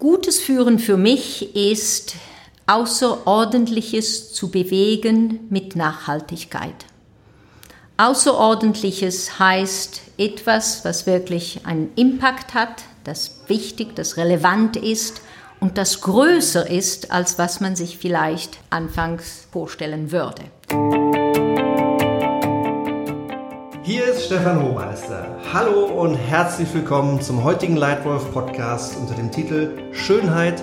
Gutes Führen für mich ist Außerordentliches zu bewegen mit Nachhaltigkeit. Außerordentliches heißt etwas, was wirklich einen Impact hat, das wichtig, das relevant ist und das größer ist, als was man sich vielleicht anfangs vorstellen würde. Hier ist Stefan Hohmeister. Hallo und herzlich willkommen zum heutigen Leitwolf Podcast unter dem Titel Schönheit,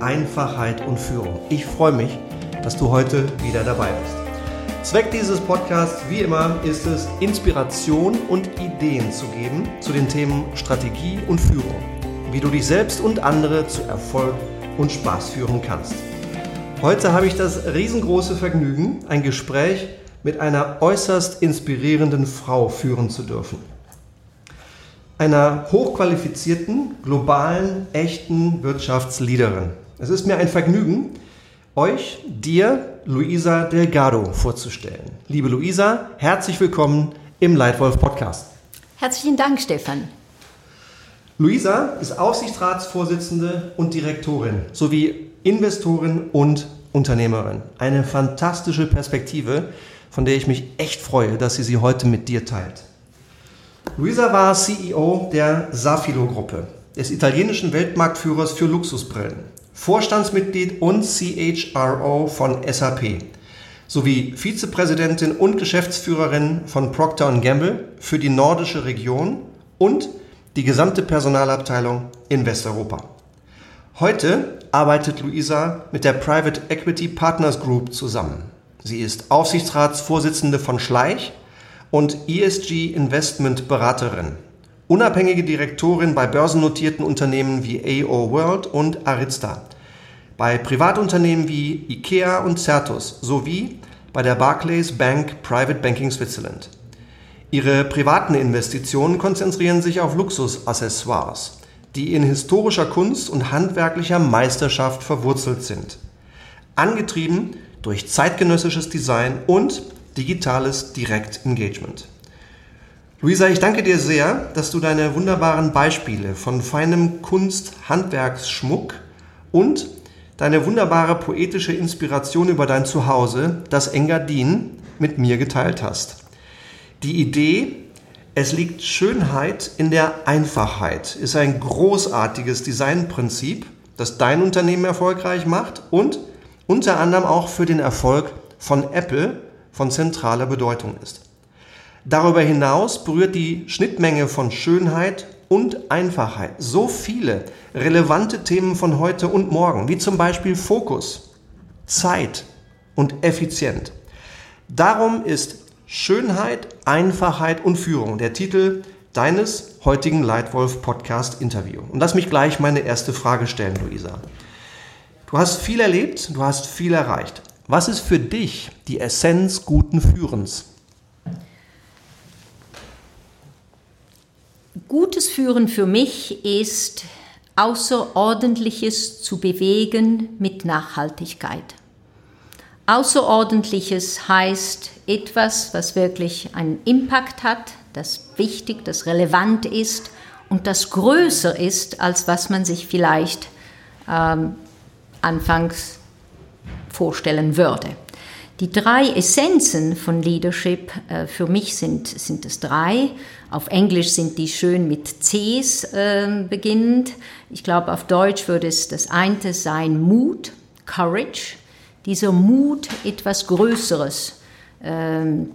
Einfachheit und Führung. Ich freue mich, dass du heute wieder dabei bist. Zweck dieses Podcasts, wie immer, ist es, Inspiration und Ideen zu geben zu den Themen Strategie und Führung, wie du dich selbst und andere zu Erfolg und Spaß führen kannst. Heute habe ich das riesengroße Vergnügen, ein Gespräch mit einer äußerst inspirierenden Frau führen zu dürfen. Einer hochqualifizierten, globalen, echten Wirtschaftsleaderin. Es ist mir ein Vergnügen, euch, dir, Luisa Delgado vorzustellen. Liebe Luisa, herzlich willkommen im Leitwolf Podcast. Herzlichen Dank, Stefan. Luisa ist Aufsichtsratsvorsitzende und Direktorin sowie Investorin und Unternehmerin. Eine fantastische Perspektive, von der ich mich echt freue, dass sie sie heute mit dir teilt. Luisa war CEO der Safilo-Gruppe, des italienischen Weltmarktführers für Luxusbrillen, Vorstandsmitglied und CHRO von SAP sowie Vizepräsidentin und Geschäftsführerin von Procter Gamble für die nordische Region und die gesamte Personalabteilung in Westeuropa. Heute arbeitet Luisa mit der Private Equity Partners Group zusammen. Sie ist Aufsichtsratsvorsitzende von Schleich und ESG Investment Beraterin. Unabhängige Direktorin bei börsennotierten Unternehmen wie AO World und Arizta. Bei Privatunternehmen wie IKEA und Certus sowie bei der Barclays Bank Private Banking Switzerland. Ihre privaten Investitionen konzentrieren sich auf Luxusaccessoires, die in historischer Kunst und handwerklicher Meisterschaft verwurzelt sind. Angetrieben durch zeitgenössisches Design und digitales Direct Engagement. Luisa, ich danke dir sehr, dass du deine wunderbaren Beispiele von feinem Kunst, Handwerksschmuck und deine wunderbare poetische Inspiration über dein Zuhause, das Engadin, mit mir geteilt hast. Die Idee, es liegt Schönheit in der Einfachheit, ist ein großartiges Designprinzip, das dein Unternehmen erfolgreich macht und unter anderem auch für den Erfolg von Apple von zentraler Bedeutung ist. Darüber hinaus berührt die Schnittmenge von Schönheit und Einfachheit so viele relevante Themen von heute und morgen, wie zum Beispiel Fokus, Zeit und Effizient. Darum ist Schönheit, Einfachheit und Führung der Titel deines heutigen Leitwolf Podcast Interview. Und lass mich gleich meine erste Frage stellen, Luisa. Du hast viel erlebt, du hast viel erreicht. Was ist für dich die Essenz guten Führens? Gutes Führen für mich ist Außerordentliches zu bewegen mit Nachhaltigkeit. Außerordentliches heißt etwas, was wirklich einen Impact hat, das wichtig, das relevant ist und das größer ist, als was man sich vielleicht ähm, anfangs vorstellen würde. Die drei Essenzen von Leadership äh, für mich sind, sind es drei. Auf Englisch sind die schön mit Cs äh, beginnend. Ich glaube, auf Deutsch würde es das eine sein Mut, Courage. Dieser Mut, etwas Größeres ähm,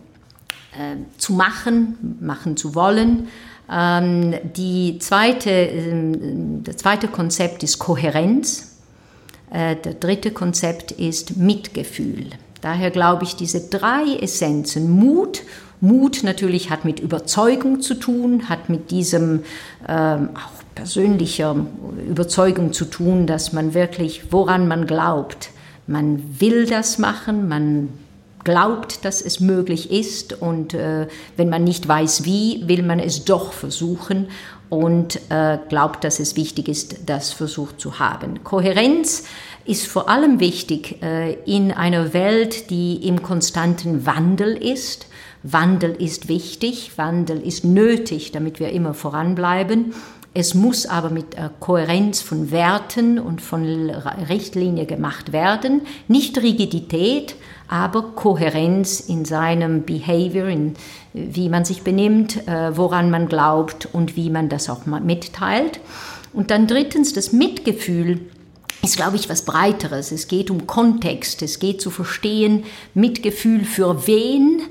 äh, zu machen, machen zu wollen. Ähm, die zweite, ähm, das zweite Konzept ist Kohärenz. Äh, der dritte Konzept ist Mitgefühl. Daher glaube ich, diese drei Essenzen, Mut, Mut natürlich hat mit Überzeugung zu tun, hat mit diesem ähm, auch persönlicher Überzeugung zu tun, dass man wirklich, woran man glaubt, man will das machen, man glaubt, dass es möglich ist und äh, wenn man nicht weiß wie, will man es doch versuchen und äh, glaubt, dass es wichtig ist, das versucht zu haben. Kohärenz ist vor allem wichtig äh, in einer Welt, die im konstanten Wandel ist. Wandel ist wichtig, Wandel ist nötig, damit wir immer voranbleiben. Es muss aber mit Kohärenz von Werten und von Richtlinie gemacht werden. Nicht Rigidität, aber Kohärenz in seinem Behavior, in wie man sich benimmt, äh, woran man glaubt und wie man das auch mitteilt. Und dann drittens das Mitgefühl ist, glaube ich, was Breiteres. Es geht um Kontext, es geht zu verstehen, Mitgefühl für wen, äh,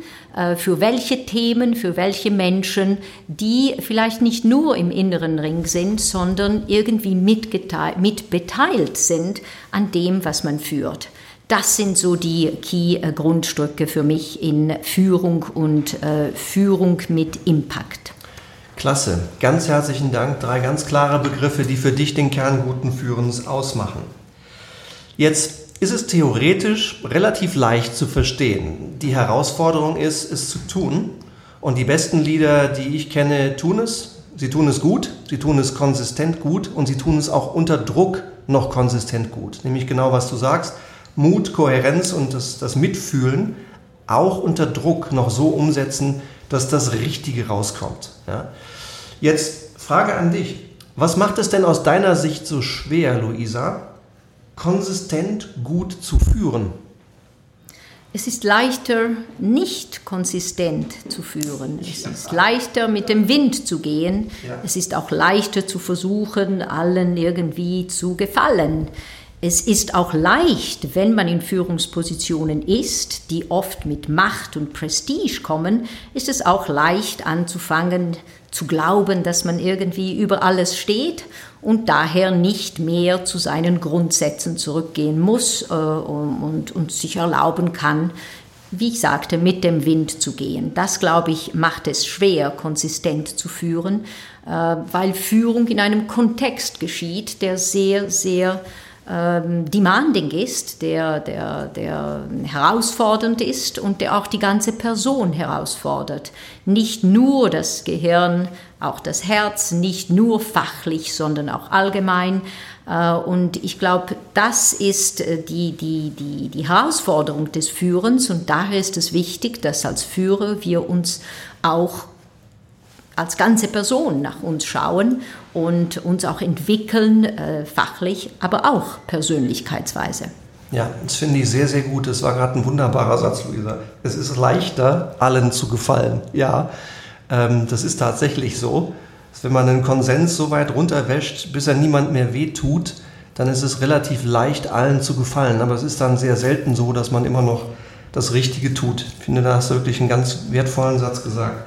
für welche Themen, für welche Menschen, die vielleicht nicht nur im inneren Ring sind, sondern irgendwie mitbeteiligt sind an dem, was man führt. Das sind so die Key-Grundstücke für mich in Führung und äh, Führung mit Impact. Klasse, ganz herzlichen Dank. Drei ganz klare Begriffe, die für dich den Kern guten Führens ausmachen. Jetzt ist es theoretisch relativ leicht zu verstehen. Die Herausforderung ist, es zu tun. Und die besten Lieder, die ich kenne, tun es. Sie tun es gut, sie tun es konsistent gut und sie tun es auch unter Druck noch konsistent gut. Nämlich genau, was du sagst. Mut, Kohärenz und das, das Mitfühlen auch unter Druck noch so umsetzen, dass das Richtige rauskommt. Ja? Jetzt Frage an dich. Was macht es denn aus deiner Sicht so schwer, Luisa, konsistent gut zu führen? Es ist leichter, nicht konsistent zu führen. Es ist leichter, mit dem Wind zu gehen. Ja. Es ist auch leichter zu versuchen, allen irgendwie zu gefallen. Es ist auch leicht, wenn man in Führungspositionen ist, die oft mit Macht und Prestige kommen, ist es auch leicht anzufangen zu glauben, dass man irgendwie über alles steht und daher nicht mehr zu seinen Grundsätzen zurückgehen muss äh, und, und sich erlauben kann, wie ich sagte, mit dem Wind zu gehen. Das, glaube ich, macht es schwer, konsistent zu führen, äh, weil Führung in einem Kontext geschieht, der sehr, sehr ähm, demanding ist, der, der, der herausfordernd ist und der auch die ganze Person herausfordert. Nicht nur das Gehirn, auch das Herz, nicht nur fachlich, sondern auch allgemein. Äh, und ich glaube, das ist äh, die, die, die, die Herausforderung des Führens und daher ist es wichtig, dass als Führer wir uns auch als ganze Person nach uns schauen und uns auch entwickeln, äh, fachlich, aber auch persönlichkeitsweise. Ja, das finde ich sehr, sehr gut. Das war gerade ein wunderbarer Satz, Luisa. Es ist leichter, allen zu gefallen. Ja, ähm, das ist tatsächlich so. Wenn man einen Konsens so weit runterwäscht, bis er niemand mehr wehtut, dann ist es relativ leicht, allen zu gefallen. Aber es ist dann sehr selten so, dass man immer noch das Richtige tut. Ich finde, da hast du wirklich einen ganz wertvollen Satz gesagt.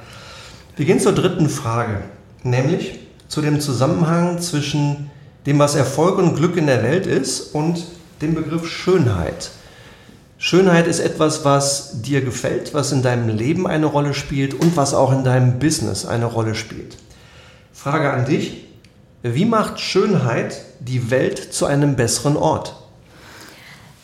Wir gehen zur dritten Frage, nämlich zu dem Zusammenhang zwischen dem, was Erfolg und Glück in der Welt ist und dem Begriff Schönheit. Schönheit ist etwas, was dir gefällt, was in deinem Leben eine Rolle spielt und was auch in deinem Business eine Rolle spielt. Frage an dich, wie macht Schönheit die Welt zu einem besseren Ort?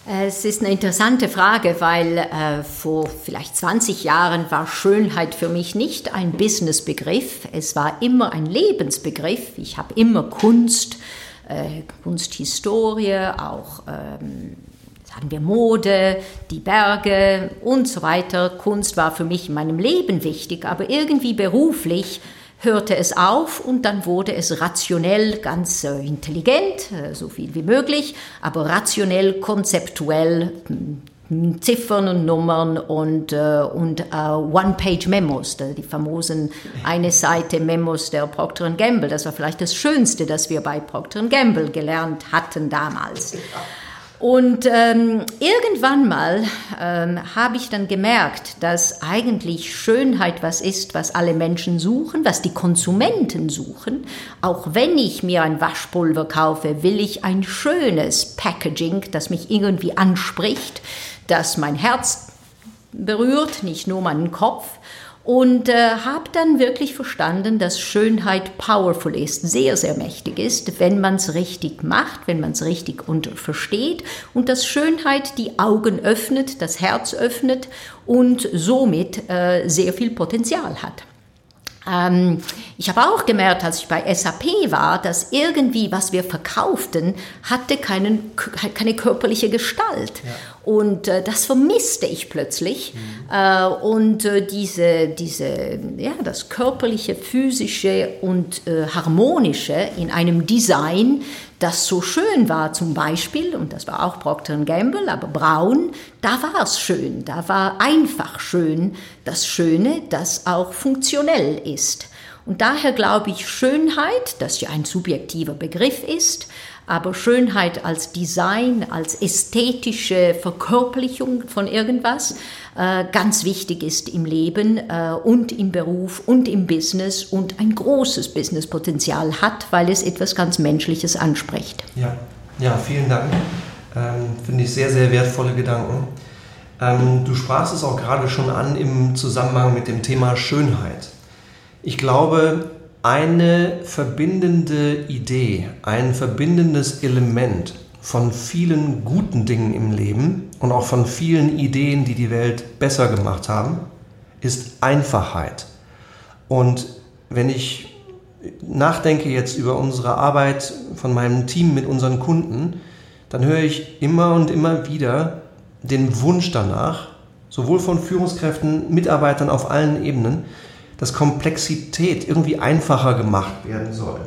Es ist eine interessante Frage, weil äh, vor vielleicht 20 Jahren war Schönheit für mich nicht ein Businessbegriff, es war immer ein Lebensbegriff. Ich habe immer Kunst, äh, Kunsthistorie, auch ähm, sagen wir Mode, die Berge und so weiter. Kunst war für mich in meinem Leben wichtig, aber irgendwie beruflich hörte es auf und dann wurde es rationell ganz äh, intelligent, äh, so viel wie möglich, aber rationell, konzeptuell, hm, Ziffern und Nummern und, äh, und One-Page-Memos, die famosen eine Seite Memos der Procter Gamble. Das war vielleicht das Schönste, das wir bei Procter Gamble gelernt hatten damals. Und ähm, irgendwann mal ähm, habe ich dann gemerkt, dass eigentlich Schönheit was ist, was alle Menschen suchen, was die Konsumenten suchen. Auch wenn ich mir ein Waschpulver kaufe, will ich ein schönes Packaging, das mich irgendwie anspricht, das mein Herz berührt, nicht nur meinen Kopf und äh, habe dann wirklich verstanden, dass Schönheit powerful ist, sehr, sehr mächtig ist, wenn man es richtig macht, wenn man es richtig und versteht und dass Schönheit die Augen öffnet, das Herz öffnet und somit äh, sehr viel Potenzial hat. Ähm, ich habe auch gemerkt, als ich bei SAP war, dass irgendwie, was wir verkauften, hatte keinen, keine körperliche Gestalt. Ja. Und äh, das vermisste ich plötzlich. Mhm. Äh, und äh, diese, diese, ja, das körperliche, physische und äh, harmonische in einem Design, das so schön war zum Beispiel, und das war auch Procter Gamble, aber braun, da war es schön, da war einfach schön, das Schöne, das auch funktionell ist. Und daher glaube ich, Schönheit, das ja ein subjektiver Begriff ist, aber Schönheit als Design, als ästhetische Verkörperlichung von irgendwas äh, ganz wichtig ist im Leben äh, und im Beruf und im Business und ein großes Businesspotenzial hat, weil es etwas ganz Menschliches anspricht. Ja, ja vielen Dank. Ähm, Finde ich sehr, sehr wertvolle Gedanken. Ähm, du sprachst es auch gerade schon an im Zusammenhang mit dem Thema Schönheit. Ich glaube, eine verbindende Idee, ein verbindendes Element von vielen guten Dingen im Leben und auch von vielen Ideen, die die Welt besser gemacht haben, ist Einfachheit. Und wenn ich nachdenke jetzt über unsere Arbeit von meinem Team mit unseren Kunden, dann höre ich immer und immer wieder den Wunsch danach, sowohl von Führungskräften, Mitarbeitern auf allen Ebenen, dass Komplexität irgendwie einfacher gemacht werden soll.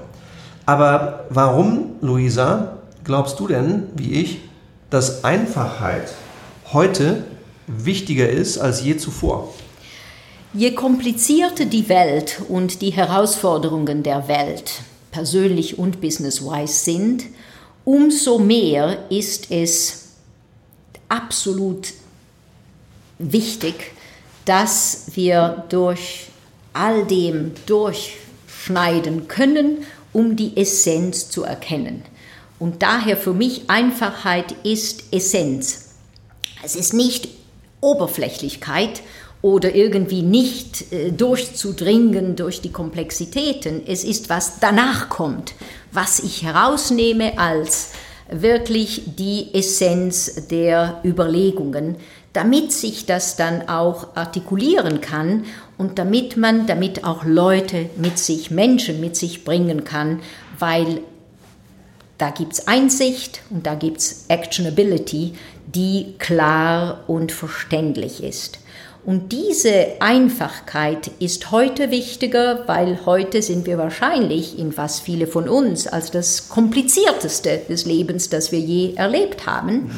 Aber warum, Luisa, glaubst du denn, wie ich, dass Einfachheit heute wichtiger ist als je zuvor? Je komplizierter die Welt und die Herausforderungen der Welt, persönlich und business-wise sind, umso mehr ist es absolut wichtig, dass wir durch all dem durchschneiden können, um die Essenz zu erkennen. Und daher für mich Einfachheit ist Essenz. Es ist nicht Oberflächlichkeit oder irgendwie nicht äh, durchzudringen durch die Komplexitäten. Es ist, was danach kommt, was ich herausnehme als wirklich die Essenz der Überlegungen, damit sich das dann auch artikulieren kann und damit man damit auch Leute mit sich, Menschen mit sich bringen kann, weil da gibt es Einsicht und da gibt es Actionability, die klar und verständlich ist. Und diese Einfachkeit ist heute wichtiger, weil heute sind wir wahrscheinlich in was viele von uns als das komplizierteste des Lebens, das wir je erlebt haben.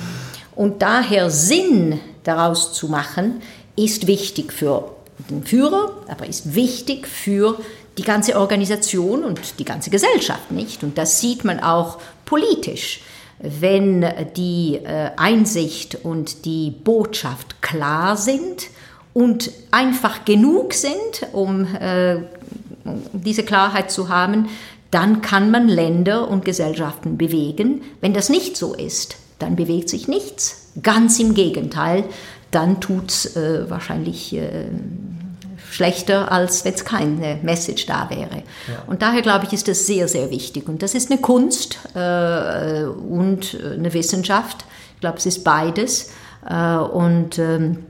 Und daher Sinn daraus zu machen, ist wichtig für den Führer, aber ist wichtig für die ganze Organisation und die ganze Gesellschaft nicht. Und das sieht man auch politisch. Wenn die äh, Einsicht und die Botschaft klar sind und einfach genug sind, um äh, diese Klarheit zu haben, dann kann man Länder und Gesellschaften bewegen. Wenn das nicht so ist, dann bewegt sich nichts. Ganz im Gegenteil, dann tut es äh, wahrscheinlich äh, schlechter, als wenn es keine Message da wäre. Ja. Und daher glaube ich, ist das sehr, sehr wichtig. Und das ist eine Kunst äh, und eine Wissenschaft. Ich glaube, es ist beides. Äh, und, ähm,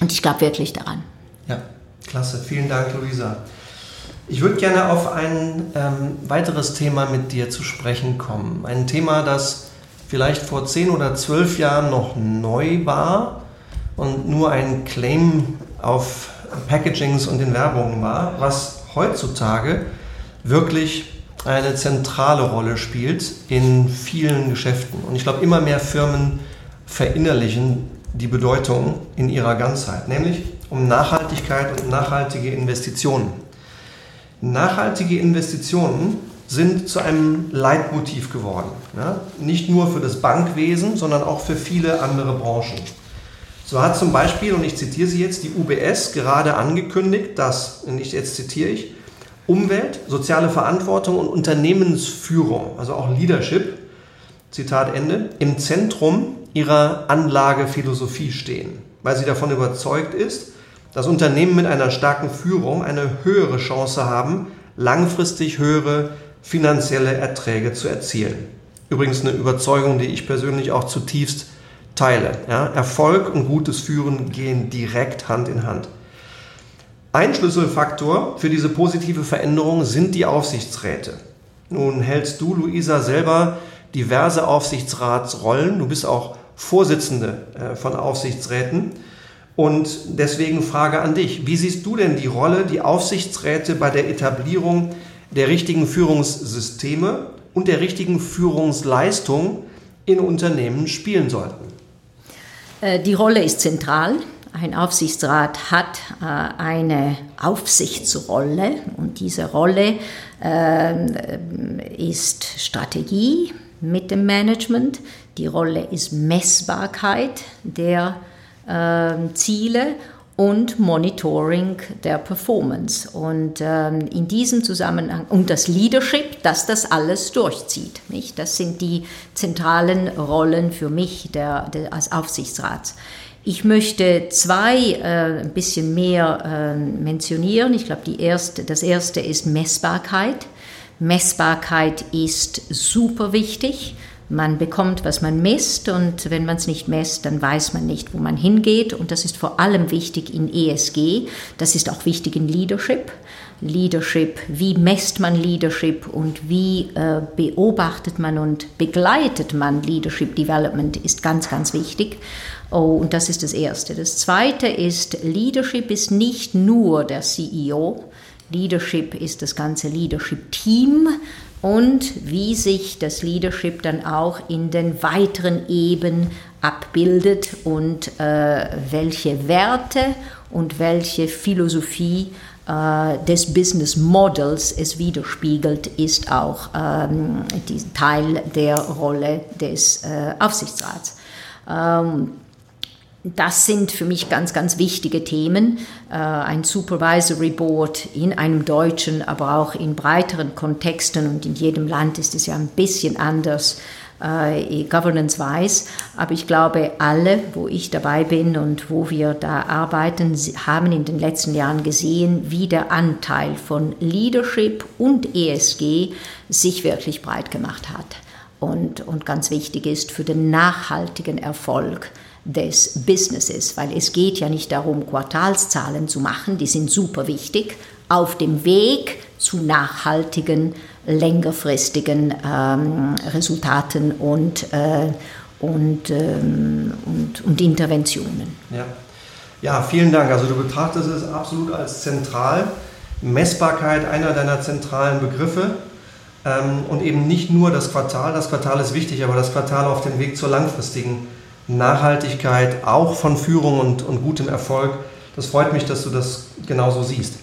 und ich glaube wirklich daran. Ja, klasse. Vielen Dank, Luisa. Ich würde gerne auf ein ähm, weiteres Thema mit dir zu sprechen kommen. Ein Thema, das vielleicht vor zehn oder zwölf Jahren noch neu war und nur ein Claim auf Packagings und in Werbungen war, was heutzutage wirklich eine zentrale Rolle spielt in vielen Geschäften. Und ich glaube, immer mehr Firmen verinnerlichen die Bedeutung in ihrer Ganzheit, nämlich um Nachhaltigkeit und nachhaltige Investitionen. Nachhaltige Investitionen sind zu einem Leitmotiv geworden. Ja? Nicht nur für das Bankwesen, sondern auch für viele andere Branchen. So hat zum Beispiel, und ich zitiere sie jetzt, die UBS gerade angekündigt, dass, ich, jetzt zitiere ich, Umwelt, soziale Verantwortung und Unternehmensführung, also auch Leadership, Zitat Ende, im Zentrum ihrer Anlagephilosophie stehen, weil sie davon überzeugt ist, dass Unternehmen mit einer starken Führung eine höhere Chance haben, langfristig höhere finanzielle Erträge zu erzielen. Übrigens eine Überzeugung, die ich persönlich auch zutiefst teile. Ja? Erfolg und gutes Führen gehen direkt Hand in Hand. Ein Schlüsselfaktor für diese positive Veränderung sind die Aufsichtsräte. Nun hältst du, Luisa, selber diverse Aufsichtsratsrollen. Du bist auch Vorsitzende äh, von Aufsichtsräten. Und deswegen Frage an dich. Wie siehst du denn die Rolle, die Aufsichtsräte bei der Etablierung der richtigen Führungssysteme und der richtigen Führungsleistung in Unternehmen spielen sollten? Äh, die Rolle ist zentral. Ein Aufsichtsrat hat äh, eine Aufsichtsrolle und diese Rolle äh, ist Strategie mit dem Management. Die Rolle ist Messbarkeit der Ziele und Monitoring der Performance. Und ähm, in diesem Zusammenhang, und das Leadership, dass das alles durchzieht. Nicht? Das sind die zentralen Rollen für mich der, der als Aufsichtsrats. Ich möchte zwei äh, ein bisschen mehr äh, mentionieren. Ich glaube, erste, das erste ist Messbarkeit. Messbarkeit ist super wichtig. Man bekommt, was man misst und wenn man es nicht misst, dann weiß man nicht, wo man hingeht. Und das ist vor allem wichtig in ESG. Das ist auch wichtig in Leadership. Leadership, wie messt man Leadership und wie äh, beobachtet man und begleitet man Leadership Development ist ganz, ganz wichtig. Oh, und das ist das Erste. Das Zweite ist, Leadership ist nicht nur der CEO. Leadership ist das ganze Leadership-Team und wie sich das Leadership dann auch in den weiteren Ebenen abbildet und äh, welche Werte und welche Philosophie äh, des Business Models es widerspiegelt, ist auch ähm, Teil der Rolle des äh, Aufsichtsrats. Ähm, das sind für mich ganz, ganz wichtige Themen. Äh, ein Supervisory Board in einem deutschen, aber auch in breiteren Kontexten und in jedem Land ist es ja ein bisschen anders äh, governance-wise. Aber ich glaube, alle, wo ich dabei bin und wo wir da arbeiten, haben in den letzten Jahren gesehen, wie der Anteil von Leadership und ESG sich wirklich breit gemacht hat. Und, und ganz wichtig ist für den nachhaltigen Erfolg des Businesses, weil es geht ja nicht darum, Quartalszahlen zu machen, die sind super wichtig, auf dem Weg zu nachhaltigen, längerfristigen ähm, Resultaten und, äh, und, ähm, und, und Interventionen. Ja. ja, vielen Dank. Also du betrachtest es absolut als zentral. Messbarkeit einer deiner zentralen Begriffe. Ähm, und eben nicht nur das Quartal, das Quartal ist wichtig, aber das Quartal auf dem Weg zur langfristigen Nachhaltigkeit, auch von Führung und, und gutem Erfolg. Das freut mich, dass du das genauso siehst.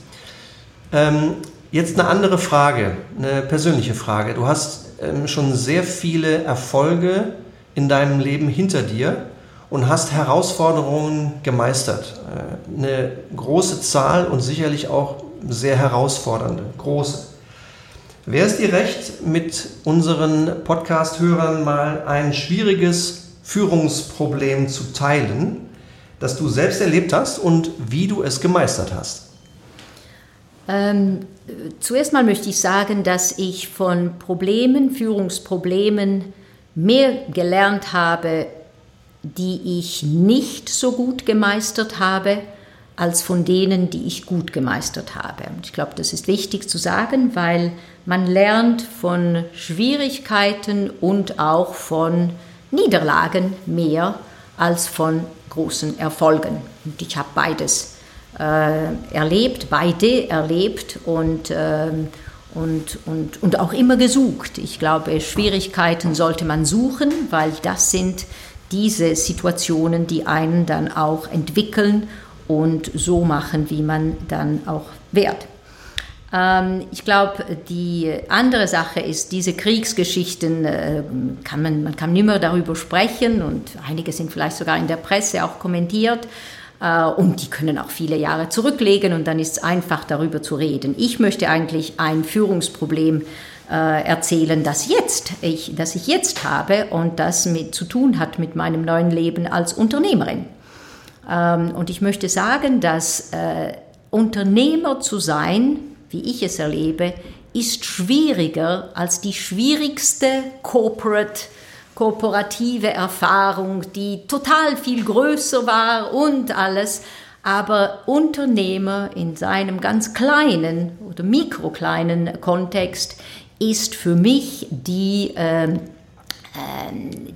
Ähm, jetzt eine andere Frage, eine persönliche Frage. Du hast ähm, schon sehr viele Erfolge in deinem Leben hinter dir und hast Herausforderungen gemeistert. Äh, eine große Zahl und sicherlich auch sehr herausfordernde, große. Wäre es dir recht, mit unseren Podcast-Hörern mal ein schwieriges Führungsproblem zu teilen, das du selbst erlebt hast und wie du es gemeistert hast? Ähm, zuerst mal möchte ich sagen, dass ich von Problemen, Führungsproblemen mehr gelernt habe, die ich nicht so gut gemeistert habe, als von denen, die ich gut gemeistert habe. Und ich glaube, das ist wichtig zu sagen, weil man lernt von Schwierigkeiten und auch von Niederlagen mehr als von großen Erfolgen. Und ich habe beides äh, erlebt, beide erlebt und, äh, und, und, und auch immer gesucht. Ich glaube, Schwierigkeiten sollte man suchen, weil das sind diese Situationen, die einen dann auch entwickeln und so machen, wie man dann auch wird. Ähm, ich glaube, die andere Sache ist, diese Kriegsgeschichten äh, kann man, man kann nicht mehr darüber sprechen und einige sind vielleicht sogar in der Presse auch kommentiert äh, und die können auch viele Jahre zurücklegen und dann ist es einfach darüber zu reden. Ich möchte eigentlich ein Führungsproblem äh, erzählen, das jetzt ich, das ich jetzt habe und das mit zu tun hat mit meinem neuen Leben als Unternehmerin. Ähm, und ich möchte sagen, dass Unternehmer zu sein wie ich es erlebe, ist schwieriger als die schwierigste Corporate, korporative Erfahrung, die total viel größer war und alles. Aber Unternehmer in seinem ganz kleinen oder mikrokleinen Kontext ist für mich die, äh,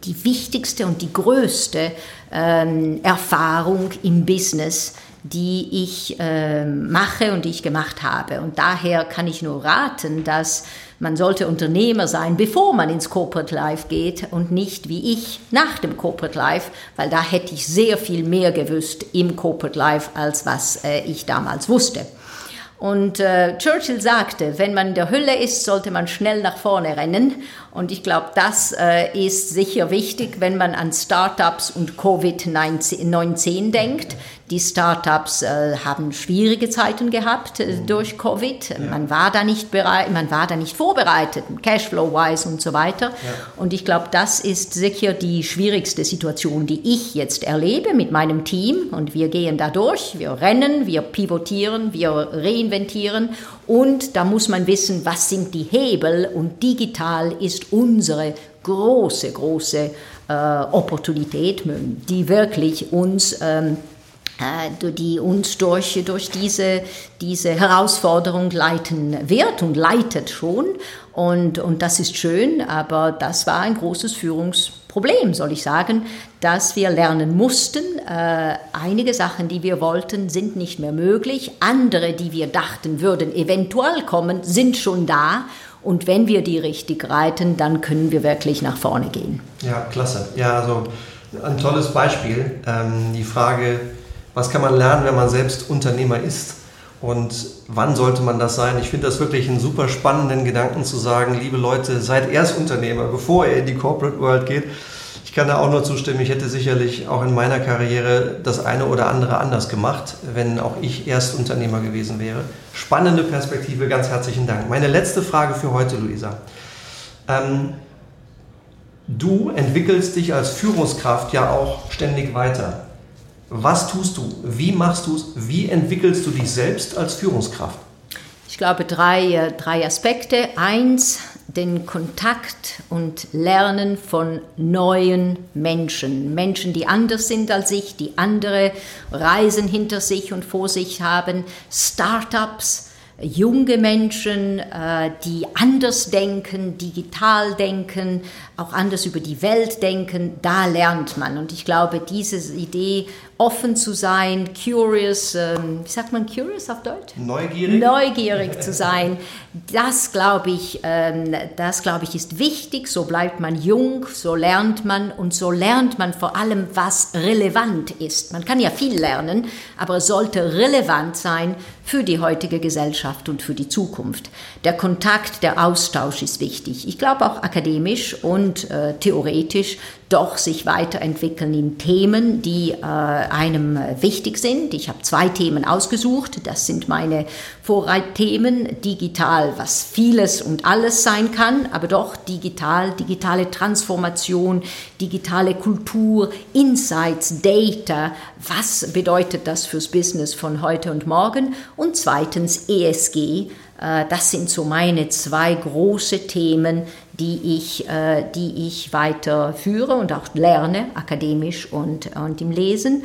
die wichtigste und die größte äh, Erfahrung im Business, die ich äh, mache und die ich gemacht habe. Und daher kann ich nur raten, dass man sollte Unternehmer sein, bevor man ins Corporate Life geht und nicht wie ich nach dem Corporate Life, weil da hätte ich sehr viel mehr gewusst im Corporate Life, als was äh, ich damals wusste. Und äh, Churchill sagte, wenn man in der Hölle ist, sollte man schnell nach vorne rennen. Und ich glaube, das äh, ist sicher wichtig, wenn man an Startups und Covid-19 denkt. Die Startups äh, haben schwierige Zeiten gehabt äh, durch Covid. Ja. Man war da nicht bereit, man war da nicht vorbereitet, Cashflow-wise und so weiter. Ja. Und ich glaube, das ist sicher die schwierigste Situation, die ich jetzt erlebe mit meinem Team. Und wir gehen da durch, wir rennen, wir pivotieren, wir reinventieren. Und da muss man wissen, was sind die Hebel. Und digital ist unsere große, große äh, Opportunität, die wirklich uns ähm, äh, die uns durch, durch diese, diese Herausforderung leiten wird und leitet schon. Und, und das ist schön, aber das war ein großes Führungsproblem, soll ich sagen, dass wir lernen mussten. Äh, einige Sachen, die wir wollten, sind nicht mehr möglich. Andere, die wir dachten, würden eventuell kommen, sind schon da. Und wenn wir die richtig reiten, dann können wir wirklich nach vorne gehen. Ja, klasse. Ja, also ein tolles Beispiel. Ähm, die Frage, was kann man lernen, wenn man selbst Unternehmer ist? Und wann sollte man das sein? Ich finde das wirklich einen super spannenden Gedanken zu sagen, liebe Leute, seid erst Unternehmer, bevor ihr in die Corporate World geht. Ich kann da auch nur zustimmen, ich hätte sicherlich auch in meiner Karriere das eine oder andere anders gemacht, wenn auch ich erst Unternehmer gewesen wäre. Spannende Perspektive, ganz herzlichen Dank. Meine letzte Frage für heute, Luisa. Ähm, du entwickelst dich als Führungskraft ja auch ständig weiter. Was tust du? Wie machst du es? Wie entwickelst du dich selbst als Führungskraft? Ich glaube, drei, äh, drei Aspekte. Eins, den Kontakt und Lernen von neuen Menschen. Menschen, die anders sind als ich, die andere Reisen hinter sich und vor sich haben. Startups, junge Menschen, äh, die anders denken, digital denken, auch anders über die Welt denken, da lernt man. Und ich glaube, diese Idee, offen zu sein, curious, ähm, wie sagt man curious auf Deutsch? Neugierig. Neugierig zu sein, das glaube ich, ähm, das glaube ich ist wichtig. So bleibt man jung, so lernt man und so lernt man vor allem, was relevant ist. Man kann ja viel lernen, aber es sollte relevant sein für die heutige Gesellschaft und für die Zukunft. Der Kontakt, der Austausch ist wichtig. Ich glaube auch akademisch und äh, theoretisch doch sich weiterentwickeln in Themen, die äh, einem wichtig sind. Ich habe zwei Themen ausgesucht. Das sind meine Vorreitthemen. Digital, was vieles und alles sein kann, aber doch digital, digitale Transformation, digitale Kultur, Insights, Data. Was bedeutet das fürs Business von heute und morgen? Und zweitens ESG. Äh, das sind so meine zwei große Themen, die ich, äh, die ich weiterführe und auch lerne, akademisch und, und im Lesen.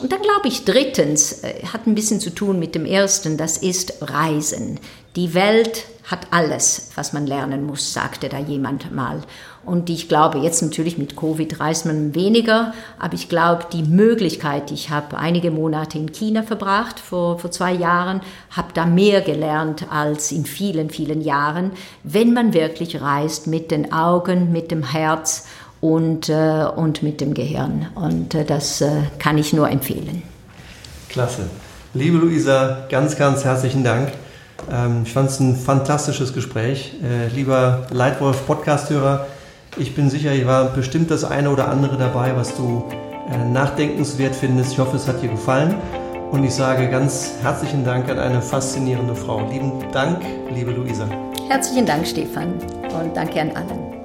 Und dann glaube ich, drittens, äh, hat ein bisschen zu tun mit dem ersten, das ist Reisen. Die Welt hat alles, was man lernen muss, sagte da jemand mal. Und ich glaube, jetzt natürlich mit Covid reist man weniger, aber ich glaube, die Möglichkeit, ich habe einige Monate in China verbracht, vor, vor zwei Jahren, habe da mehr gelernt als in vielen, vielen Jahren, wenn man wirklich reist mit den Augen, mit dem Herz und, äh, und mit dem Gehirn. Und äh, das äh, kann ich nur empfehlen. Klasse. Liebe Luisa, ganz, ganz herzlichen Dank. Ähm, ich fand es ein fantastisches Gespräch. Äh, lieber Leitwolf Podcast-Hörer, ich bin sicher, hier war bestimmt das eine oder andere dabei, was du äh, nachdenkenswert findest. Ich hoffe, es hat dir gefallen. Und ich sage ganz herzlichen Dank an eine faszinierende Frau. Lieben Dank, liebe Luisa. Herzlichen Dank, Stefan. Und danke an allen.